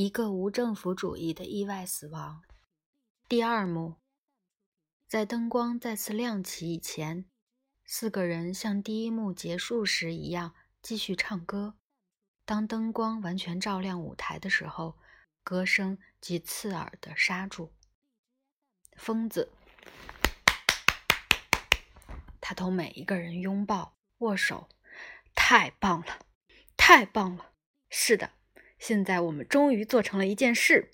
一个无政府主义的意外死亡。第二幕，在灯光再次亮起以前，四个人像第一幕结束时一样继续唱歌。当灯光完全照亮舞台的时候，歌声即刺耳地刹住。疯子，他同每一个人拥抱、握手，太棒了，太棒了！是的。现在我们终于做成了一件事。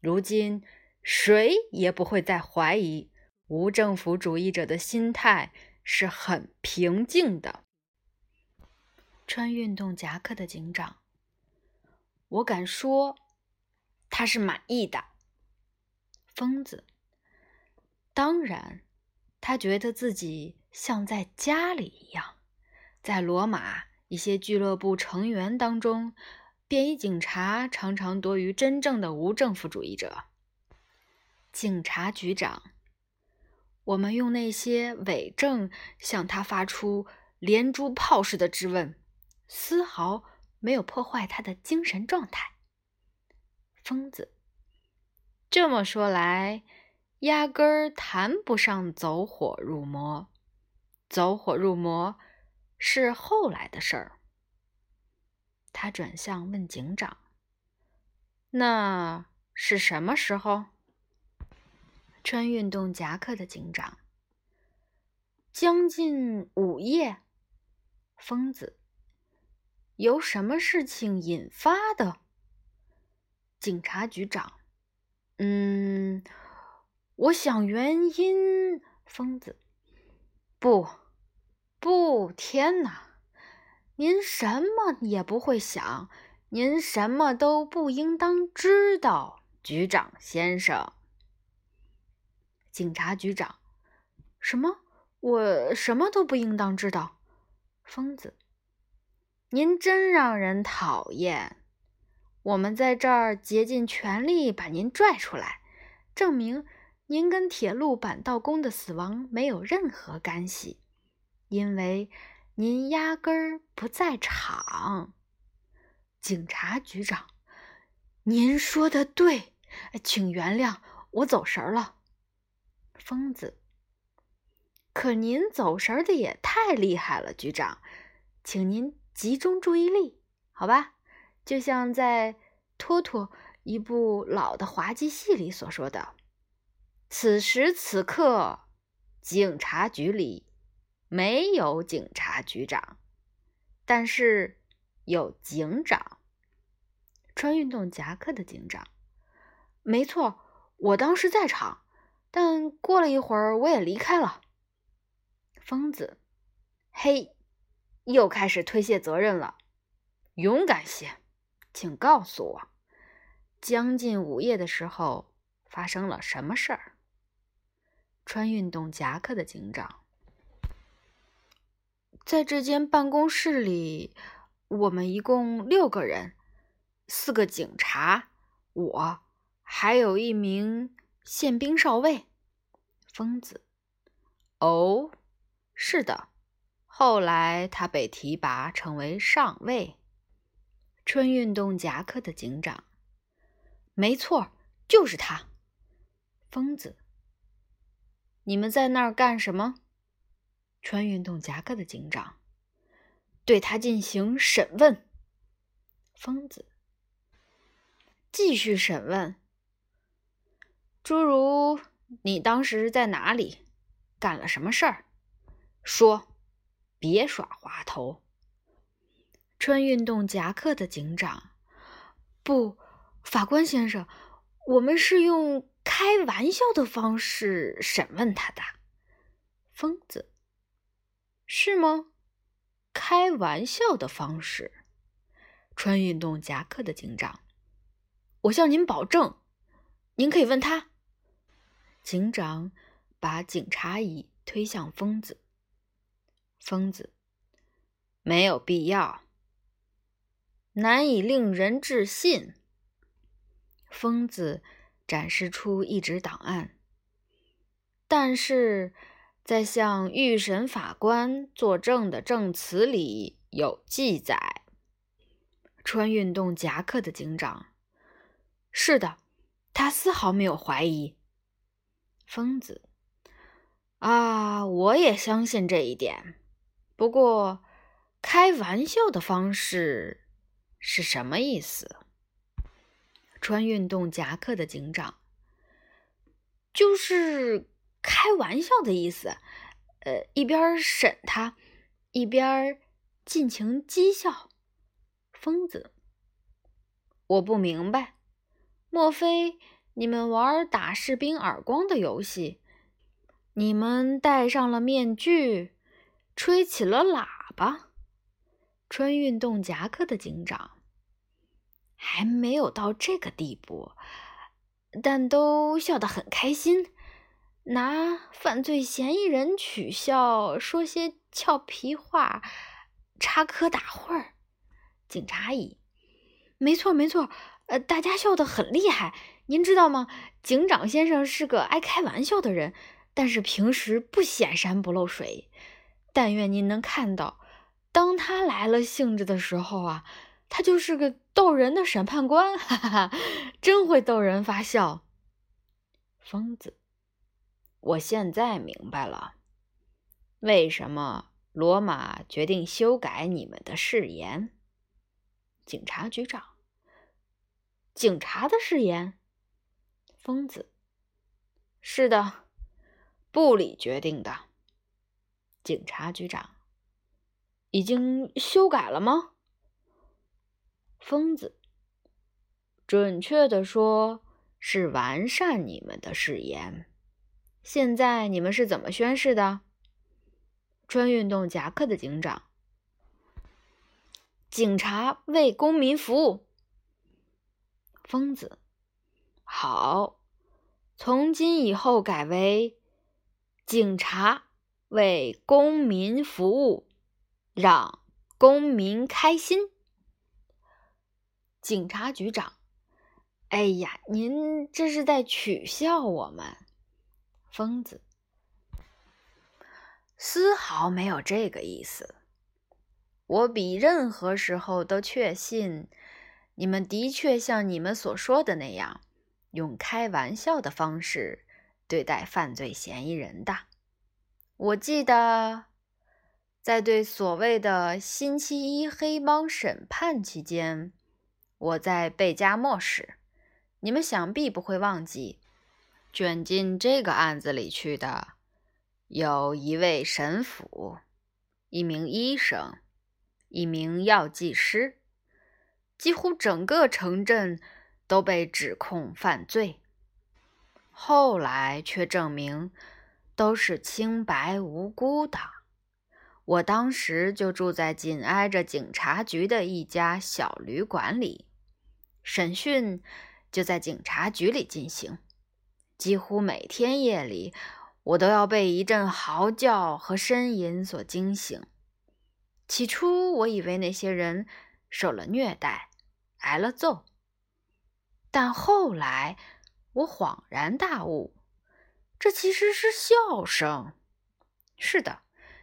如今，谁也不会再怀疑无政府主义者的心态是很平静的。穿运动夹克的警长，我敢说，他是满意的。疯子，当然，他觉得自己像在家里一样。在罗马一些俱乐部成员当中。便衣警察常常多于真正的无政府主义者。警察局长，我们用那些伪证向他发出连珠炮似的质问，丝毫没有破坏他的精神状态。疯子，这么说来，压根儿谈不上走火入魔。走火入魔是后来的事儿。他转向问警长：“那是什么时候？”穿运动夹克的警长：“将近午夜。”疯子：“由什么事情引发的？”警察局长：“嗯，我想原因。”疯子：“不，不，天哪！”您什么也不会想，您什么都不应当知道，局长先生。警察局长，什么？我什么都不应当知道。疯子，您真让人讨厌。我们在这儿竭尽全力把您拽出来，证明您跟铁路板道工的死亡没有任何干系，因为。您压根儿不在场，警察局长，您说的对，请原谅我走神儿了。疯子，可您走神儿的也太厉害了，局长，请您集中注意力，好吧？就像在《托托》一部老的滑稽戏里所说的：“此时此刻，警察局里。”没有警察局长，但是有警长。穿运动夹克的警长，没错，我当时在场，但过了一会儿我也离开了。疯子，嘿，又开始推卸责任了。勇敢些，请告诉我，将近午夜的时候发生了什么事儿？穿运动夹克的警长。在这间办公室里，我们一共六个人，四个警察，我，还有一名宪兵少尉。疯子，哦，是的，后来他被提拔成为上尉。春运动夹克的警长，没错，就是他。疯子，你们在那儿干什么？穿运动夹克的警长对他进行审问。疯子继续审问，诸如你当时在哪里，干了什么事儿？说，别耍滑头。穿运动夹克的警长不，法官先生，我们是用开玩笑的方式审问他的。疯子。是吗？开玩笑的方式。穿运动夹克的警长，我向您保证，您可以问他。警长把警察椅推向疯子。疯子，没有必要，难以令人置信。疯子展示出一纸档案，但是。在向预审法官作证的证词里有记载。穿运动夹克的警长，是的，他丝毫没有怀疑。疯子，啊，我也相信这一点。不过，开玩笑的方式是什么意思？穿运动夹克的警长，就是开玩笑的意思。呃，一边审他，一边尽情讥笑。疯子，我不明白。莫非你们玩打士兵耳光的游戏？你们戴上了面具，吹起了喇叭？穿运动夹克的警长还没有到这个地步，但都笑得很开心，拿犯罪嫌疑人取笑，说些俏皮话，插科打诨儿。警察乙，没错，没错。呃，大家笑得很厉害，您知道吗？警长先生是个爱开玩笑的人，但是平时不显山不漏水。但愿您能看到，当他来了兴致的时候啊，他就是个逗人的审判官，哈哈哈，真会逗人发笑。疯子，我现在明白了，为什么罗马决定修改你们的誓言。警察局长。警察的誓言，疯子。是的，部里决定的。警察局长，已经修改了吗？疯子。准确的说，是完善你们的誓言。现在你们是怎么宣誓的？穿运动夹克的警长。警察为公民服务。疯子，好，从今以后改为警察为公民服务，让公民开心。警察局长，哎呀，您这是在取笑我们？疯子，丝毫没有这个意思。我比任何时候都确信。你们的确像你们所说的那样，用开玩笑的方式对待犯罪嫌疑人的。我记得，在对所谓的星期一黑帮审判期间，我在贝加莫时，你们想必不会忘记，卷进这个案子里去的有一位神父、一名医生、一名药剂师。几乎整个城镇都被指控犯罪，后来却证明都是清白无辜的。我当时就住在紧挨着警察局的一家小旅馆里，审讯就在警察局里进行。几乎每天夜里，我都要被一阵嚎叫和呻吟所惊醒。起初，我以为那些人受了虐待。挨了揍，但后来我恍然大悟，这其实是笑声。是的，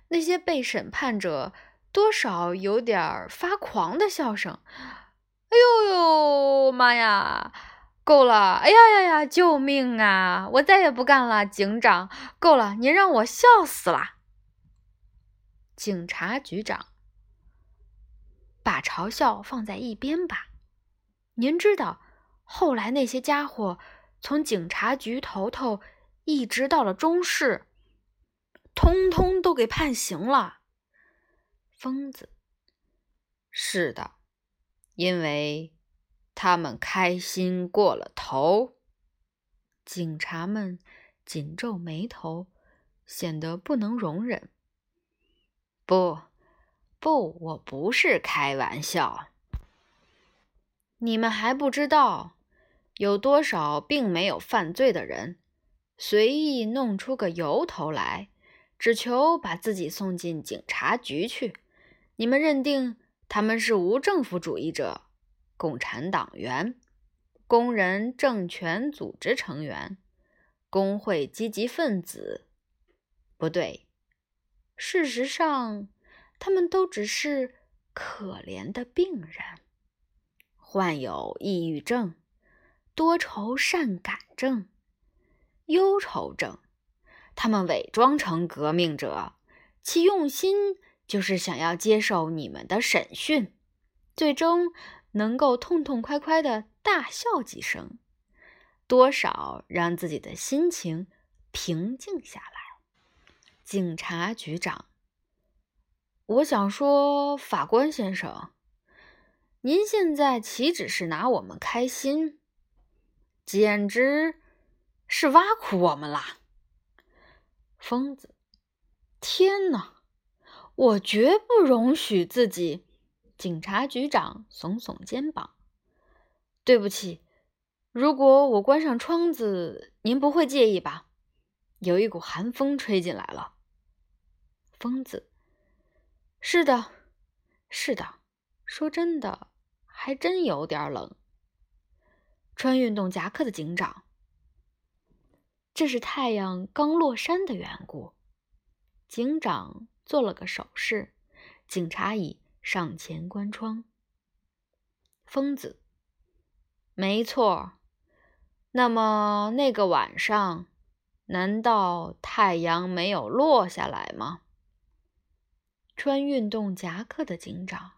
那些被审判者多少有点发狂的笑声。哎呦呦，妈呀，够了！哎呀呀呀，救命啊！我再也不干了，警长，够了！您让我笑死了。警察局长，把嘲笑放在一边吧。您知道，后来那些家伙从警察局头头一直到了中士，通通都给判刑了。疯子，是的，因为他们开心过了头。警察们紧皱眉头，显得不能容忍。不，不，我不是开玩笑。你们还不知道，有多少并没有犯罪的人，随意弄出个由头来，只求把自己送进警察局去。你们认定他们是无政府主义者、共产党员、工人政权组织成员、工会积极分子？不对，事实上，他们都只是可怜的病人。患有抑郁症、多愁善感症、忧愁症。他们伪装成革命者，其用心就是想要接受你们的审讯，最终能够痛痛快快的大笑几声，多少让自己的心情平静下来。警察局长，我想说，法官先生，您现在岂止是拿我们开心，简直是挖苦我们啦！疯子！天哪！我绝不容许自己。警察局长耸耸肩膀：“对不起，如果我关上窗子，您不会介意吧？有一股寒风吹进来了。”疯子：“是的，是的。说真的，还真有点冷。”穿运动夹克的警长。这是太阳刚落山的缘故。警长做了个手势，警察乙上前关窗。疯子，没错。那么那个晚上，难道太阳没有落下来吗？穿运动夹克的警长。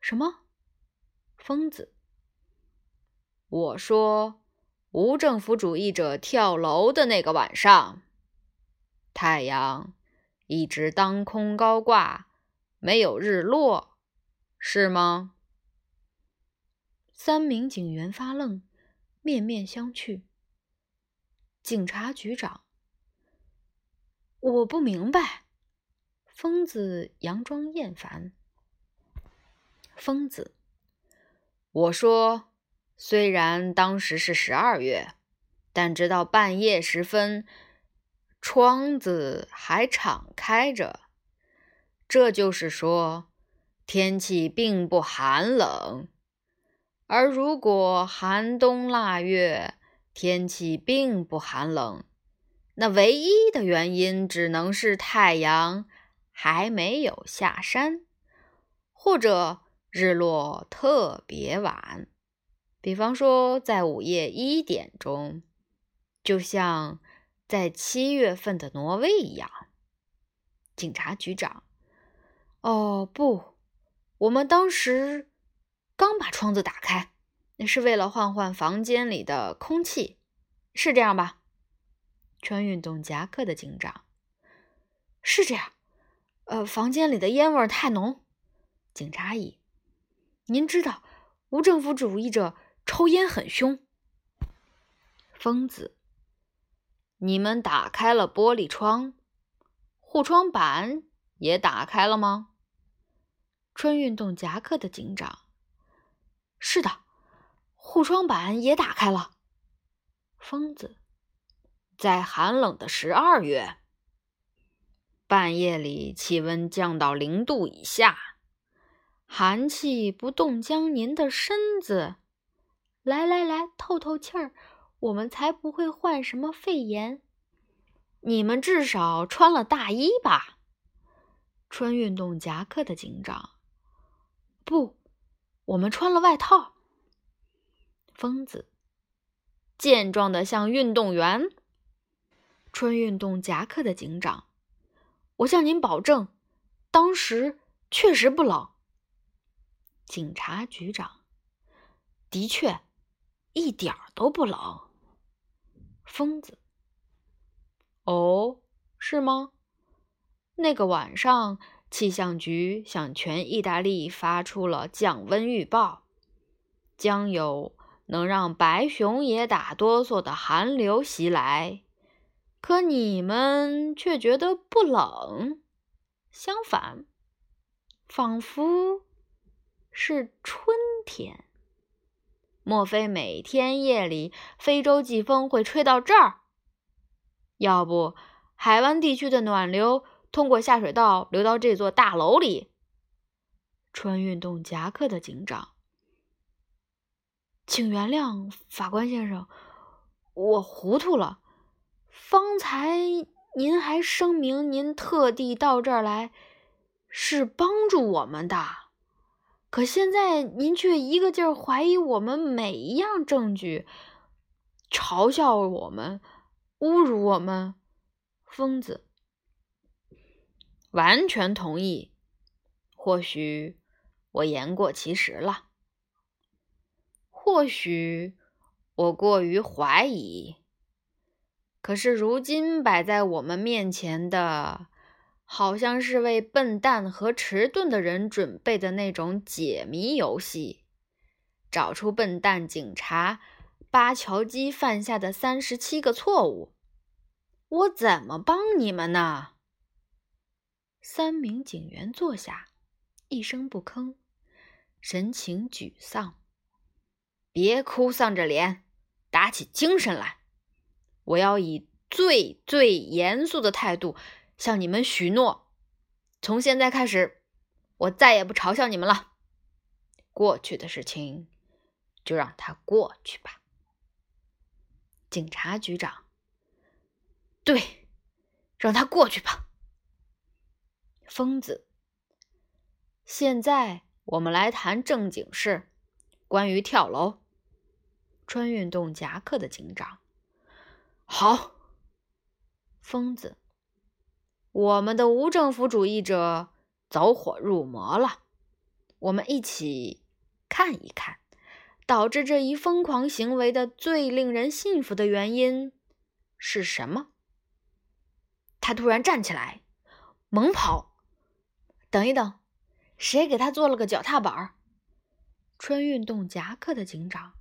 什么？疯子。我说。无政府主义者跳楼的那个晚上，太阳一直当空高挂，没有日落，是吗？三名警员发愣，面面相觑。警察局长，我不明白。疯子佯装厌烦。疯子，我说。虽然当时是十二月，但直到半夜时分，窗子还敞开着。这就是说，天气并不寒冷。而如果寒冬腊月天气并不寒冷，那唯一的原因只能是太阳还没有下山，或者日落特别晚。比方说，在午夜一点钟，就像在七月份的挪威一样。警察局长，哦不，我们当时刚把窗子打开，那是为了换换房间里的空气，是这样吧？穿运动夹克的警长，是这样。呃，房间里的烟味太浓。警察乙，您知道无政府主义者。抽烟很凶，疯子。你们打开了玻璃窗，护窗板也打开了吗？穿运动夹克的警长。是的，护窗板也打开了。疯子，在寒冷的十二月，半夜里气温降到零度以下，寒气不冻僵您的身子。来来来，透透气儿，我们才不会患什么肺炎。你们至少穿了大衣吧？穿运动夹克的警长。不，我们穿了外套。疯子，健壮的像运动员。穿运动夹克的警长，我向您保证，当时确实不冷。警察局长，的确。一点儿都不冷，疯子。哦，是吗？那个晚上，气象局向全意大利发出了降温预报，将有能让白熊也打哆嗦的寒流袭来。可你们却觉得不冷，相反，仿佛是春天。莫非每天夜里非洲季风会吹到这儿？要不海湾地区的暖流通过下水道流到这座大楼里？穿运动夹克的警长，请原谅，法官先生，我糊涂了。方才您还声明您特地到这儿来是帮助我们的。可现在您却一个劲儿怀疑我们每一样证据，嘲笑我们，侮辱我们，疯子。完全同意。或许我言过其实了，或许我过于怀疑。可是如今摆在我们面前的，好像是为笨蛋和迟钝的人准备的那种解谜游戏：找出笨蛋警察巴乔基犯下的三十七个错误。我怎么帮你们呢？三名警员坐下，一声不吭，神情沮丧。别哭丧着脸，打起精神来！我要以最最严肃的态度向你们许诺：从现在开始，我再也不嘲笑你们了。过去的事情就让它过去吧。警察局长，对，让它过去吧。疯子，现在我们来谈正经事，关于跳楼。穿运动夹克的警长，好。疯子，我们的无政府主义者走火入魔了。我们一起看一看，导致这一疯狂行为的最令人信服的原因是什么？他突然站起来，猛跑。等一等，谁给他做了个脚踏板？穿运动夹克的警长。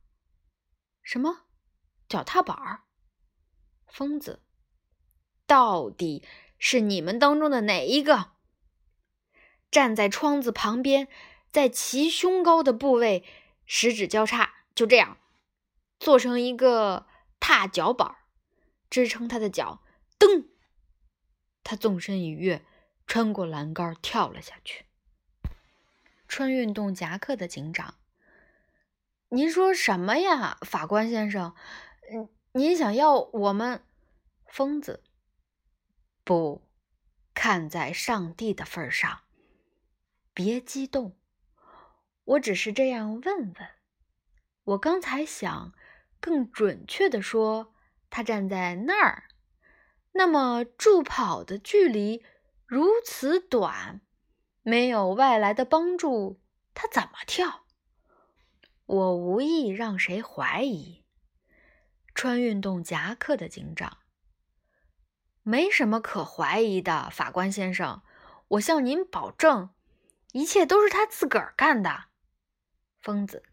什么？脚踏板？疯子，到底是你们当中的哪一个站在窗子旁边，在其胸高的部位，十指交叉，就这样做成一个踏脚板，支撑他的脚？噔，他纵身一跃。穿过栏杆，跳了下去。穿运动夹克的警长，您说什么呀，法官先生？嗯，您想要我们疯子？不，看在上帝的份上，别激动。我只是这样问问。我刚才想，更准确的说，他站在那儿，那么助跑的距离。如此短，没有外来的帮助，他怎么跳？我无意让谁怀疑。穿运动夹克的警长，没什么可怀疑的，法官先生，我向您保证，一切都是他自个儿干的。疯子，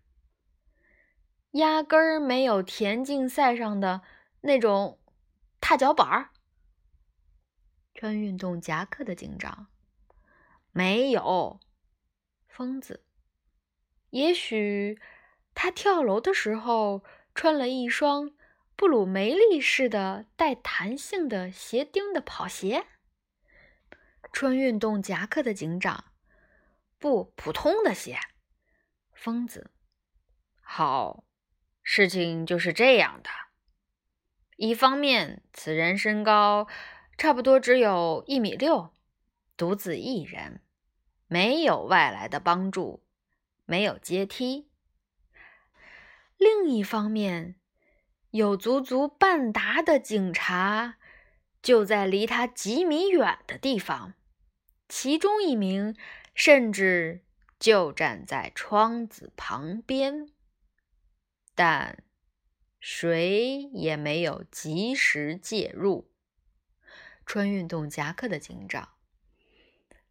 压根儿没有田径赛上的那种踏脚板儿。穿运动夹克的警长，没有疯子。也许他跳楼的时候穿了一双布鲁梅利式的带弹性的鞋钉的跑鞋。穿运动夹克的警长，不普通的鞋。疯子，好，事情就是这样的。一方面，此人身高。差不多只有一米六，独自一人，没有外来的帮助，没有阶梯。另一方面，有足足半打的警察就在离他几米远的地方，其中一名甚至就站在窗子旁边，但谁也没有及时介入。穿运动夹克的警长，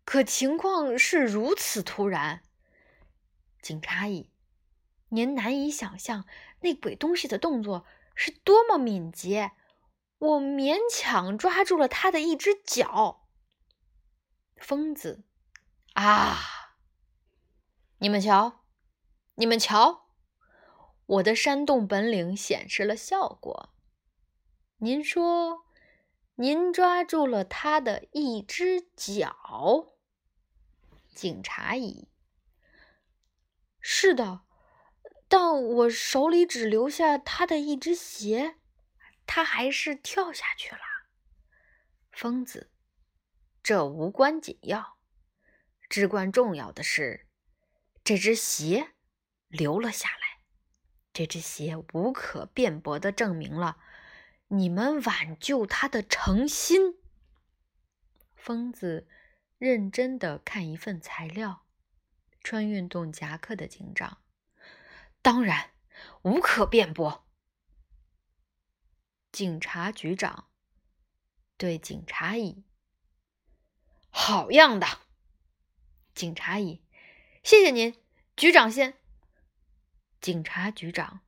可情况是如此突然。警察乙，您难以想象那鬼东西的动作是多么敏捷，我勉强抓住了他的一只脚。疯子，啊！你们瞧，你们瞧，我的煽动本领显示了效果。您说？您抓住了他的一只脚，警察乙。是的，但我手里只留下他的一只鞋，他还是跳下去了。疯子，这无关紧要，至关重要的是，这只鞋留了下来。这只鞋无可辩驳地证明了你们挽救他的诚心。疯子认真的看一份材料，穿运动夹克的警长，当然无可辩驳。警察局长对警察乙：“好样的！”警察乙：“谢谢您，局长先。”警察局长，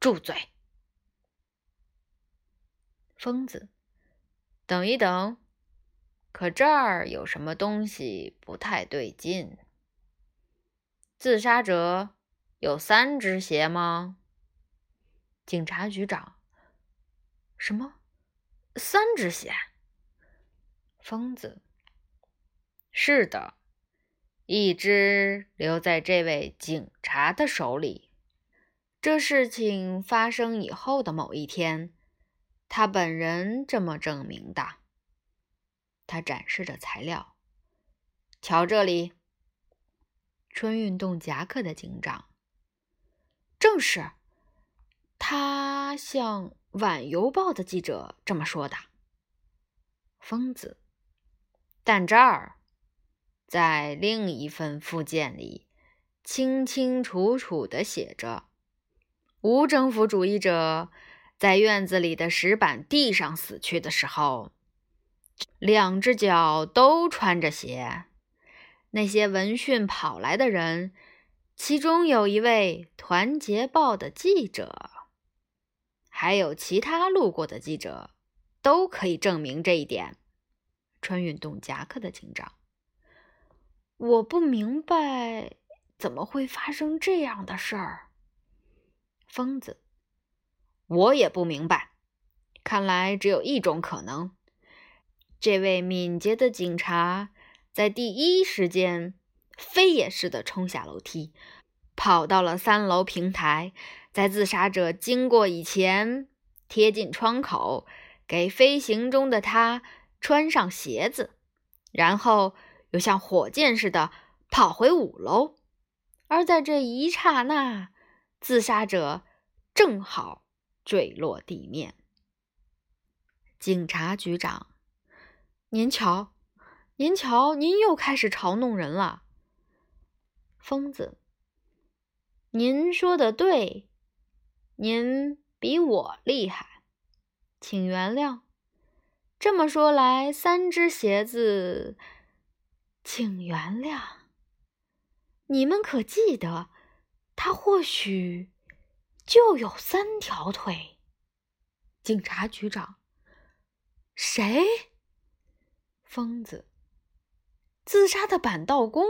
住嘴！疯子，等一等，可这儿有什么东西不太对劲？自杀者有三只鞋吗？警察局长，什么？三只鞋？疯子，是的，一只留在这位警察的手里。这事情发生以后的某一天，他本人这么证明的。他展示着材料，瞧这里。春运动夹克的警长，正是他向《晚邮报》的记者这么说的。疯子，但这儿在另一份附件里，清清楚楚的写着。无政府主义者在院子里的石板地上死去的时候，两只脚都穿着鞋。那些闻讯跑来的人，其中有一位《团结报》的记者，还有其他路过的记者，都可以证明这一点。穿运动夹克的警长，我不明白怎么会发生这样的事儿。疯子，我也不明白。看来只有一种可能：这位敏捷的警察在第一时间飞也似的冲下楼梯，跑到了三楼平台，在自杀者经过以前，贴近窗口，给飞行中的他穿上鞋子，然后又像火箭似的跑回五楼。而在这一刹那，自杀者正好坠落地面。警察局长，您瞧，您瞧，您又开始嘲弄人了。疯子，您说的对，您比我厉害，请原谅。这么说来，三只鞋子，请原谅。你们可记得，他或许。就有三条腿。警察局长，谁？疯子，自杀的板道工。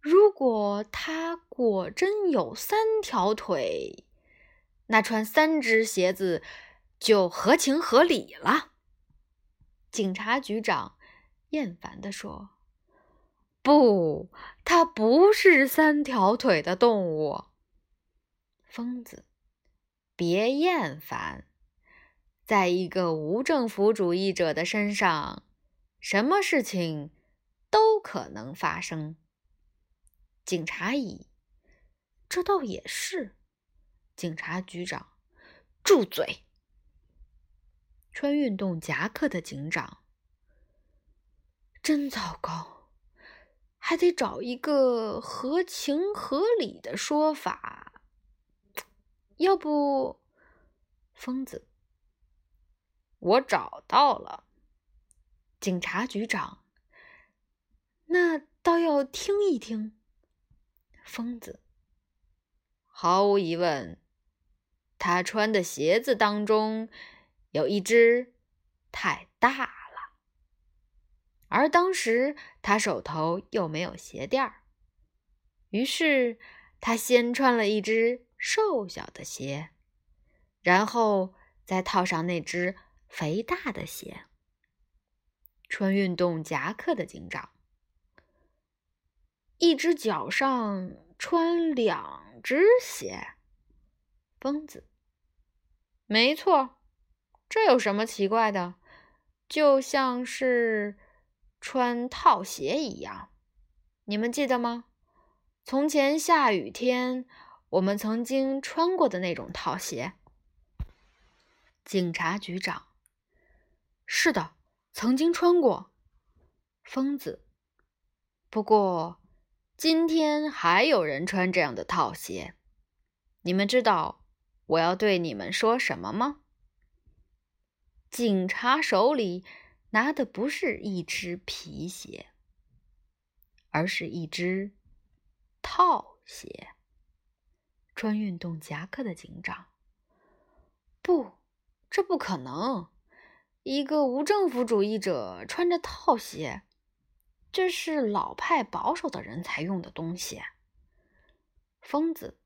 如果他果真有三条腿，那穿三只鞋子就合情合理了。警察局长厌烦地说：“不，它不是三条腿的动物。”疯子，别厌烦。在一个无政府主义者的身上，什么事情都可能发生。警察乙，这倒也是。警察局长，住嘴！穿运动夹克的警长，真糟糕，还得找一个合情合理的说法。要不，疯子，我找到了。警察局长，那倒要听一听。疯子，毫无疑问，他穿的鞋子当中有一只太大了，而当时他手头又没有鞋垫儿，于是他先穿了一只。瘦小的鞋，然后再套上那只肥大的鞋。穿运动夹克的警长，一只脚上穿两只鞋。疯子，没错，这有什么奇怪的？就像是穿套鞋一样。你们记得吗？从前下雨天，我们曾经穿过的那种套鞋。警察局长：是的，曾经穿过。疯子：不过今天还有人穿这样的套鞋。你们知道我要对你们说什么吗？警察手里拿的不是一只皮鞋，而是一只。套鞋，穿运动夹克的警长。不，这不可能！一个无政府主义者穿着套鞋，这是老派保守的人才用的东西。疯子，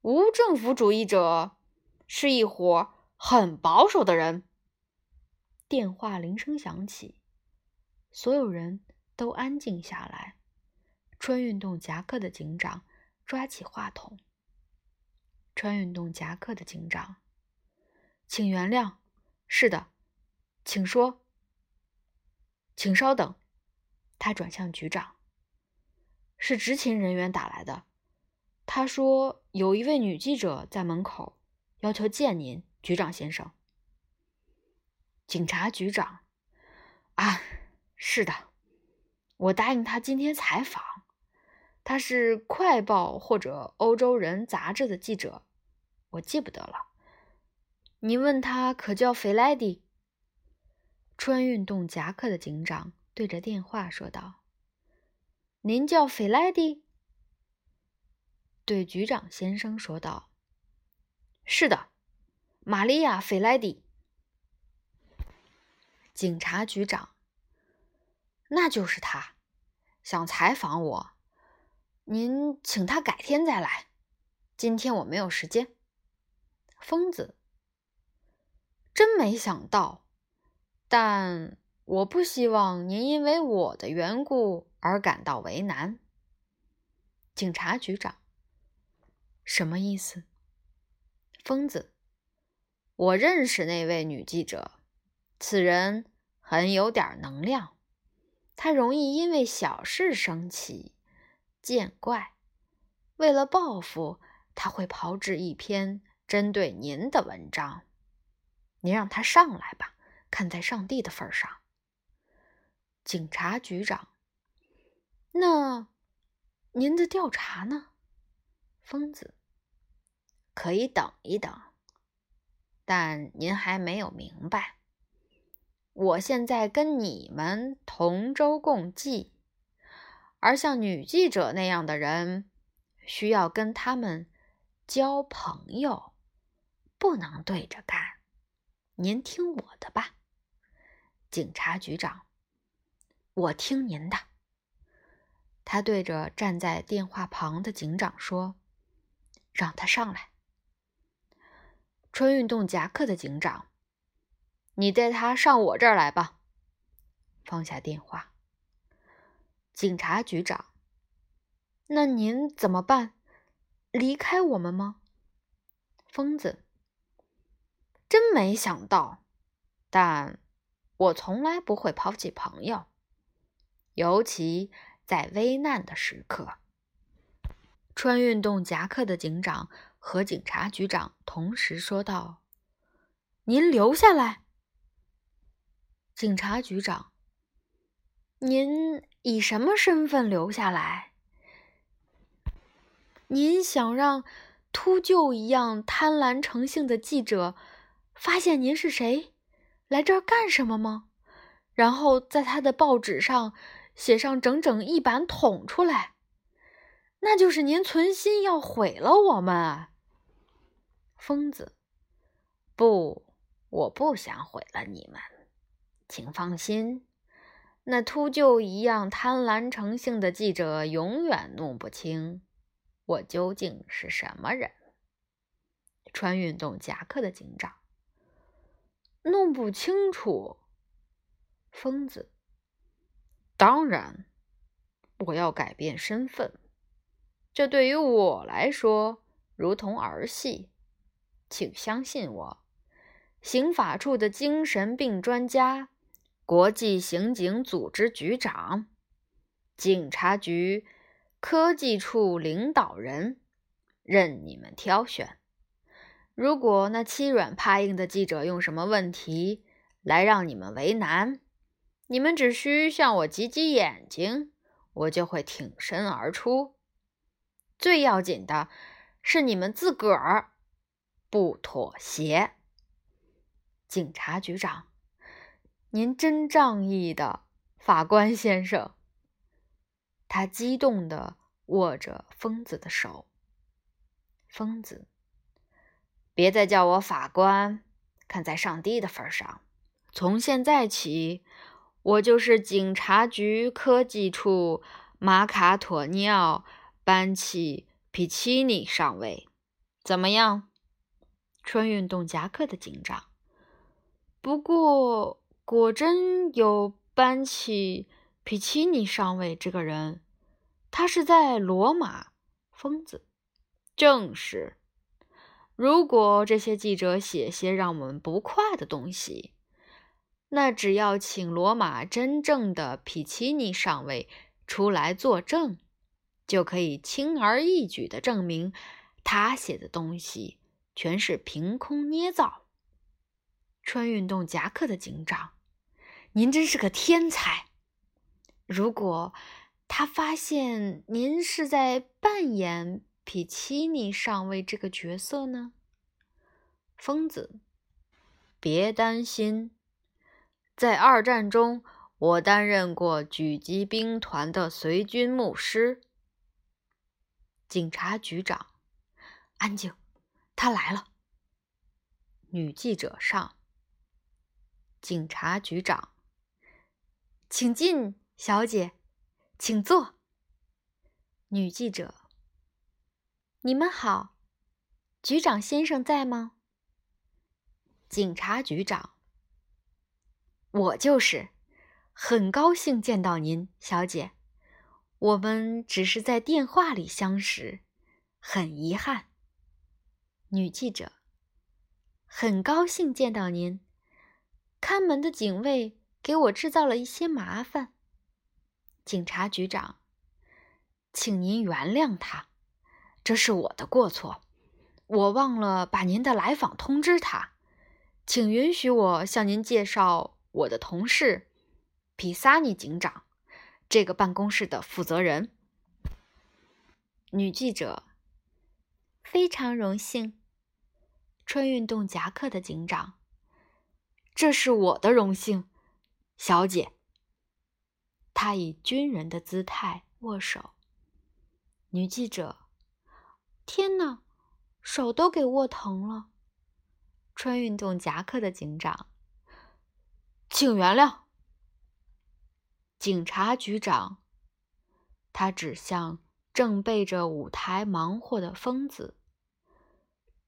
无政府主义者是一伙很保守的人。电话铃声响起，所有人都安静下来。穿运动夹克的警长抓起话筒。穿运动夹克的警长，请原谅。是的，请说。请稍等。他转向局长。是执勤人员打来的。他说有一位女记者在门口，要求见您，局长先生。警察局长。啊，是的，我答应他今天采访。他是《快报》或者《欧洲人》杂志的记者，我记不得了。您问他可叫菲莱迪？穿运动夹克的警长对着电话说道：“您叫菲莱迪？”对局长先生说道：“是的，玛利亚·菲莱迪。”警察局长，那就是他，想采访我。您请他改天再来，今天我没有时间。疯子，真没想到，但我不希望您因为我的缘故而感到为难。警察局长，什么意思？疯子，我认识那位女记者，此人很有点能量，她容易因为小事生气。见怪，为了报复，他会炮制一篇针对您的文章。您让他上来吧，看在上帝的份上。警察局长，那您的调查呢？疯子，可以等一等。但您还没有明白，我现在跟你们同舟共济。而像女记者那样的人，需要跟他们交朋友，不能对着干。您听我的吧，警察局长，我听您的。他对着站在电话旁的警长说：“让他上来。”穿运动夹克的警长，你带他上我这儿来吧。放下电话。警察局长，那您怎么办？离开我们吗？疯子，真没想到，但我从来不会抛弃朋友，尤其在危难的时刻。穿运动夹克的警长和警察局长同时说道：“您留下来。”警察局长，您。以什么身份留下来？您想让秃鹫一样贪婪成性的记者发现您是谁，来这儿干什么吗？然后在他的报纸上写上整整一版捅出来？那就是您存心要毁了我们，疯子！不，我不想毁了你们，请放心。那秃鹫一样贪婪成性的记者永远弄不清我究竟是什么人。穿运动夹克的警长弄不清楚。疯子，当然，我要改变身份。这对于我来说如同儿戏。请相信我，刑法处的精神病专家。国际刑警组织局长，警察局科技处领导人，任你们挑选。如果那欺软怕硬的记者用什么问题来让你们为难，你们只需向我挤挤眼睛，我就会挺身而出。最要紧的是，你们自个儿不妥协。警察局长，您真仗义的，法官先生。他激动地握着疯子的手。疯子，别再叫我法官，看在上帝的份上，从现在起，我就是警察局科技处马卡妥尼奥班奇皮奇尼上尉，怎么样？穿运动夹克的警长。不过，果真有班奇。皮奇尼上尉这个人，他是在罗马。疯子，正是。如果这些记者写些让我们不快的东西，那只要请罗马真正的皮奇尼上尉出来作证，就可以轻而易举地证明他写的东西全是凭空捏造。穿运动夹克的警长，您真是个天才。如果他发现您是在扮演皮奇尼上尉这个角色呢？疯子，别担心，在二战中，我担任过狙击兵团的随军牧师。警察局长，安静，他来了。女记者上。警察局长，请进。小姐，请坐。女记者，你们好，局长先生在吗？警察局长，我就是，很高兴见到您，小姐。我们只是在电话里相识，很遗憾。女记者，很高兴见到您。看门的警卫给我制造了一些麻烦。警察局长，请您原谅他，这是我的过错，我忘了把您的来访通知他。请允许我向您介绍我的同事皮萨尼警长，这个办公室的负责人。女记者，非常荣幸。穿运动夹克的警长，这是我的荣幸，小姐。他以军人的姿态握手。女记者：“天哪，手都给握疼了。”穿运动夹克的警长：“请原谅。”警察局长，他指向正背着舞台忙活的疯子：“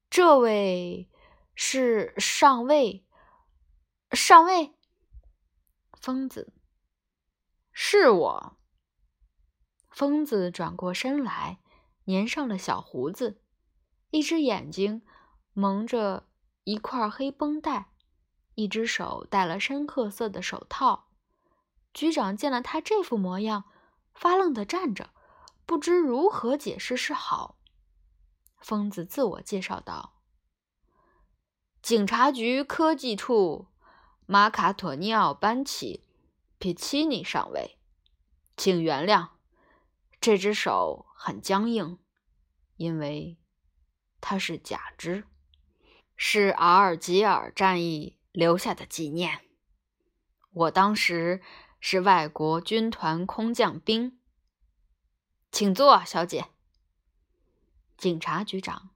这位是上尉。”上尉，疯子。是我。疯子转过身来，粘上了小胡子，一只眼睛蒙着一块黑绷带，一只手戴了深褐色的手套。局长见了他这副模样，发愣地站着，不知如何解释是好。疯子自我介绍道：“警察局科技处，马卡托尼奥班奇。”皮奇尼上尉，请原谅，这只手很僵硬，因为它是假肢，是阿尔及尔战役留下的纪念。我当时是外国军团空降兵。请坐，小姐。警察局长，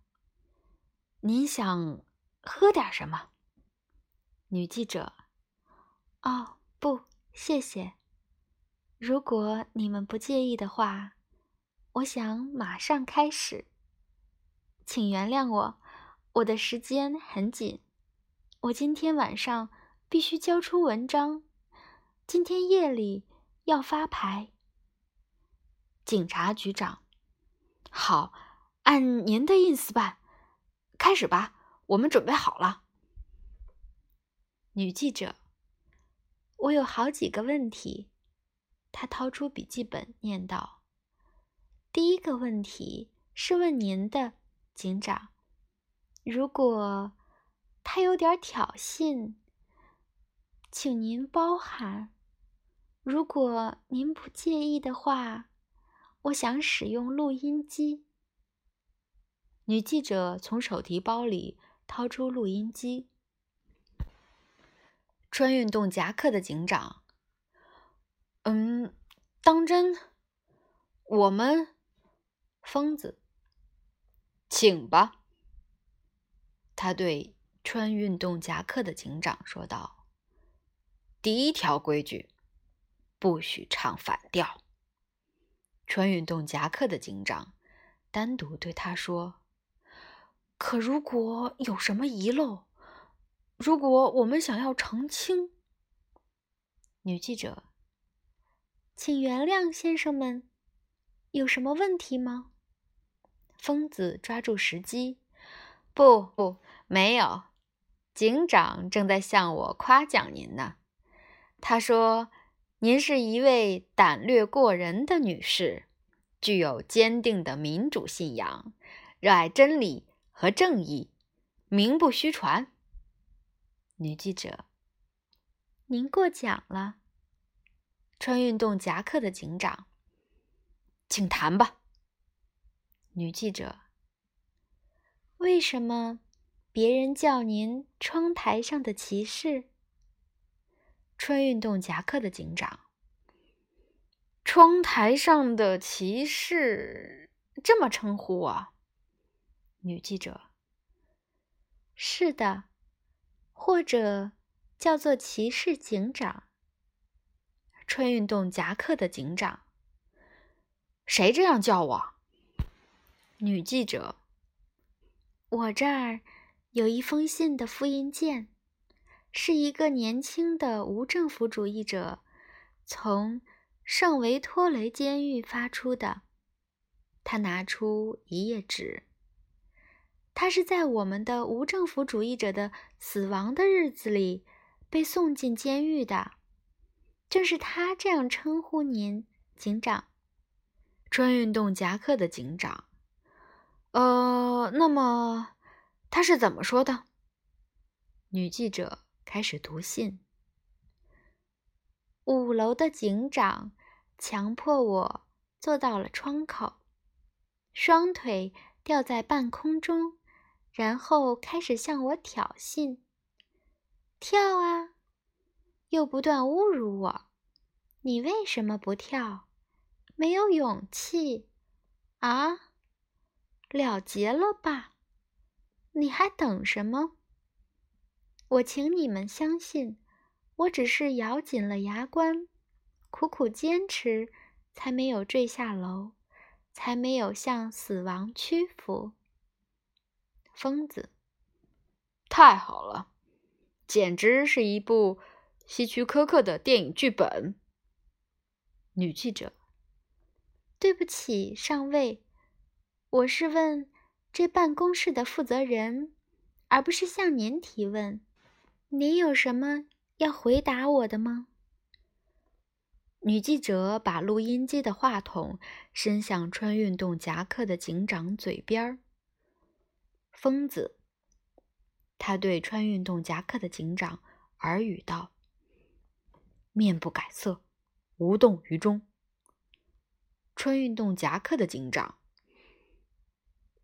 您想喝点什么？女记者，哦，不。谢谢。如果你们不介意的话，我想马上开始。请原谅我，我的时间很紧。我今天晚上必须交出文章，今天夜里要发牌。警察局长，好，按您的意思办。开始吧，我们准备好了。女记者。我有好几个问题。他掏出笔记本，念道：“第一个问题是问您的，警长。如果他有点挑衅，请您包涵。如果您不介意的话，我想使用录音机。女记者从手提包里掏出录音机。穿运动夹克的警长，嗯，当真？我们。疯子，请吧。他对穿运动夹克的警长说道：“第一条规矩，不许唱反调。”穿运动夹克的警长单独对他说：“可如果有什么遗漏，如果我们想要澄清……”女记者，请原谅，先生们，有什么问题吗？疯子抓住时机，不不，没有。警长正在向我夸奖您呢。他说：“您是一位胆略过人的女士，具有坚定的民主信仰，热爱真理和正义，名不虚传。”女记者，您过奖了。穿运动夹克的警长，请谈吧。女记者：“为什么别人叫您窗台上的骑士？”穿运动夹克的警长：“窗台上的骑士这么称呼我？”女记者：“是的，或者叫做骑士警长。”穿运动夹克的警长：“谁这样叫我？”女记者，我这儿有一封信的复印件，是一个年轻的无政府主义者从圣维托雷监狱发出的。他拿出一页纸，他是在我们的无政府主义者的死亡的日子里被送进监狱的。正是他这样称呼您，警长。穿运动夹克的警长。呃，那么他是怎么说的？女记者开始读信。五楼的警长强迫我坐到了窗口，双腿吊在半空中，然后开始向我挑衅：“跳啊！”又不断侮辱我：“你为什么不跳？没有勇气啊？”了结了吧？你还等什么？我请你们相信，我只是咬紧了牙关，苦苦坚持，才没有坠下楼，才没有向死亡屈服。疯子，太好了，简直是一部希区柯克的电影剧本。女记者，对不起，上尉。我是问这办公室的负责人，而不是向您提问。您有什么要回答我的吗？女记者把录音机的话筒伸向穿运动夹克的警长嘴边儿。疯子，他对穿运动夹克的警长耳语道：“面不改色，无动于衷。”穿运动夹克的警长。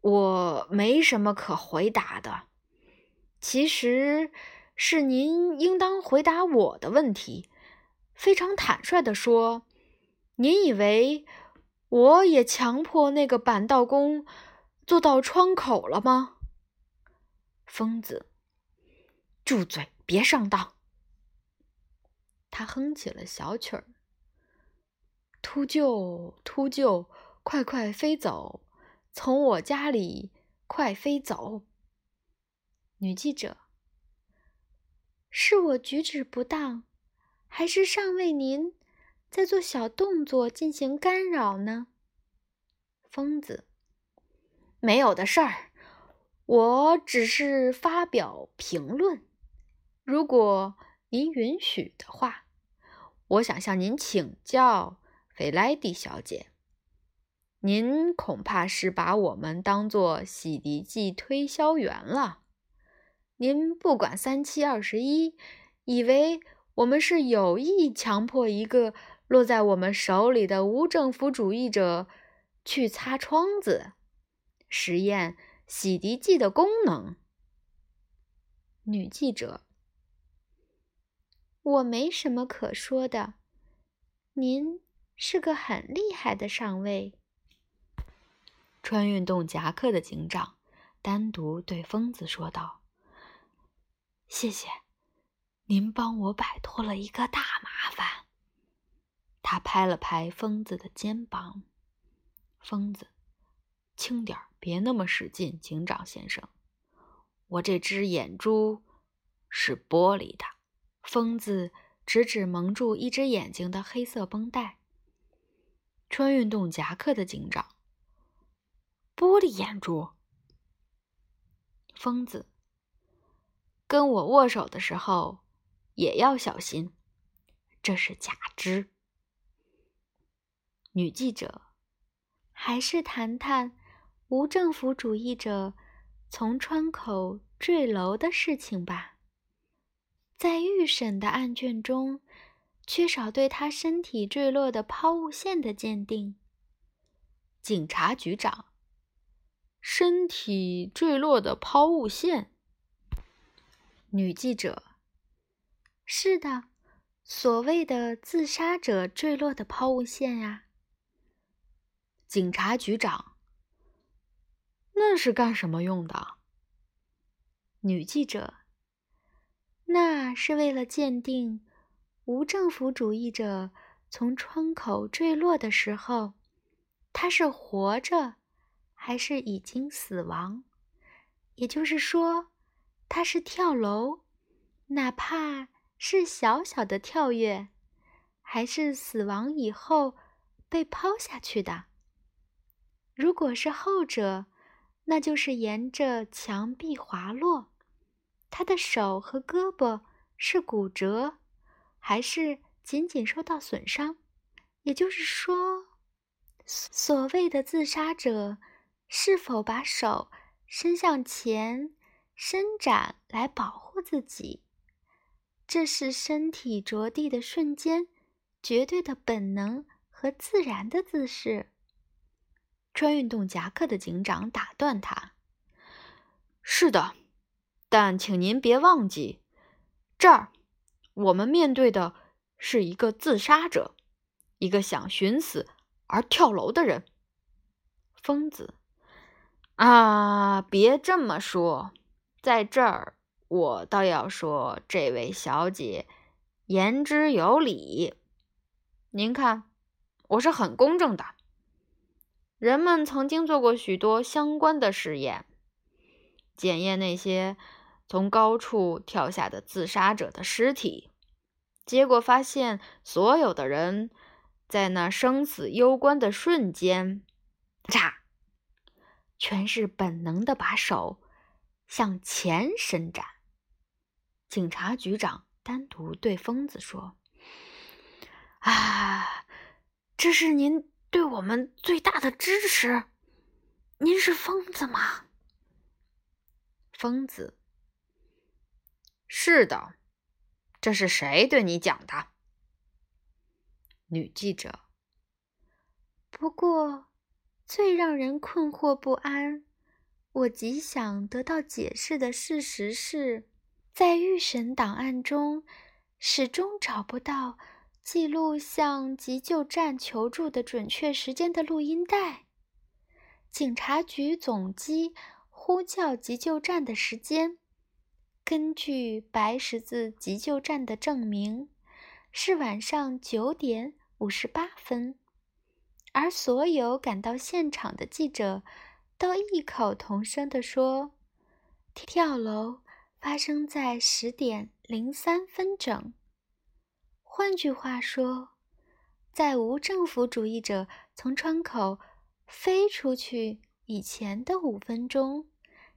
我没什么可回答的，其实是您应当回答我的问题。非常坦率地说，您以为我也强迫那个板道工坐到窗口了吗？疯子，住嘴，别上当！他哼起了小曲儿：“秃鹫，秃鹫，快快飞走。”从我家里快飞走！女记者，是我举止不当，还是上尉您在做小动作进行干扰呢？疯子，没有的事儿，我只是发表评论。如果您允许的话，我想向您请教，菲莱蒂小姐。您恐怕是把我们当作洗涤剂推销员了。您不管三七二十一，以为我们是有意强迫一个落在我们手里的无政府主义者去擦窗子，实验洗涤剂的功能。女记者，我没什么可说的。您是个很厉害的上尉。穿运动夹克的警长单独对疯子说道：“谢谢，您帮我摆脱了一个大麻烦。”他拍了拍疯子的肩膀：“疯子，轻点儿，别那么使劲，警长先生。我这只眼珠是玻璃的。”疯子指指蒙住一只眼睛的黑色绷带。穿运动夹克的警长。玻璃眼珠，疯子，跟我握手的时候也要小心，这是假肢。女记者，还是谈谈无政府主义者从窗口坠楼的事情吧。在预审的案卷中，缺少对他身体坠落的抛物线的鉴定。警察局长。身体坠落的抛物线。女记者：是的，所谓的自杀者坠落的抛物线呀。警察局长：那是干什么用的？女记者：那是为了鉴定无政府主义者从窗口坠落的时候，他是活着。还是已经死亡，也就是说，他是跳楼，哪怕是小小的跳跃，还是死亡以后被抛下去的。如果是后者，那就是沿着墙壁滑落。他的手和胳膊是骨折，还是仅仅受到损伤？也就是说，所谓的自杀者。是否把手伸向前伸展来保护自己？这是身体着地的瞬间，绝对的本能和自然的姿势。穿运动夹克的警长打断他：“是的，但请您别忘记，这儿我们面对的是一个自杀者，一个想寻死而跳楼的人，疯子。”啊，别这么说，在这儿我倒要说，这位小姐言之有理。您看，我是很公正的。人们曾经做过许多相关的实验，检验那些从高处跳下的自杀者的尸体，结果发现，所有的人在那生死攸关的瞬间，嚓。全是本能的把手向前伸展。警察局长单独对疯子说：“啊，这是您对我们最大的支持。您是疯子吗？”疯子：“是的。这是谁对你讲的？”女记者：“不过。”最让人困惑不安，我极想得到解释的事实是，在预审档案中，始终找不到记录向急救站求助的准确时间的录音带。警察局总机呼叫急救站的时间，根据白十字急救站的证明，是晚上九点五十八分。而所有赶到现场的记者都异口同声地说：“跳楼发生在十点零三分整。”换句话说，在无政府主义者从窗口飞出去以前的五分钟，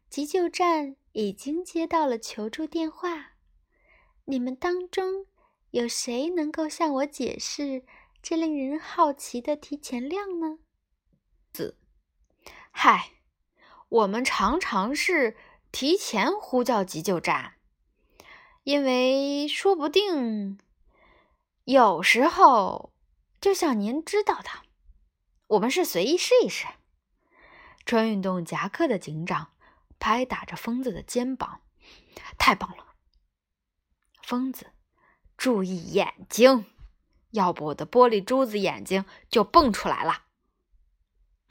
急救站已经接到了求助电话。你们当中有谁能够向我解释？这令人好奇的提前量呢？子嗨，我们常常是提前呼叫急救站，因为说不定有时候，就像您知道的，我们是随意试一试。穿运动夹克的警长拍打着疯子的肩膀：“太棒了，疯子，注意眼睛，要不我的玻璃珠子眼睛就蹦出来了。”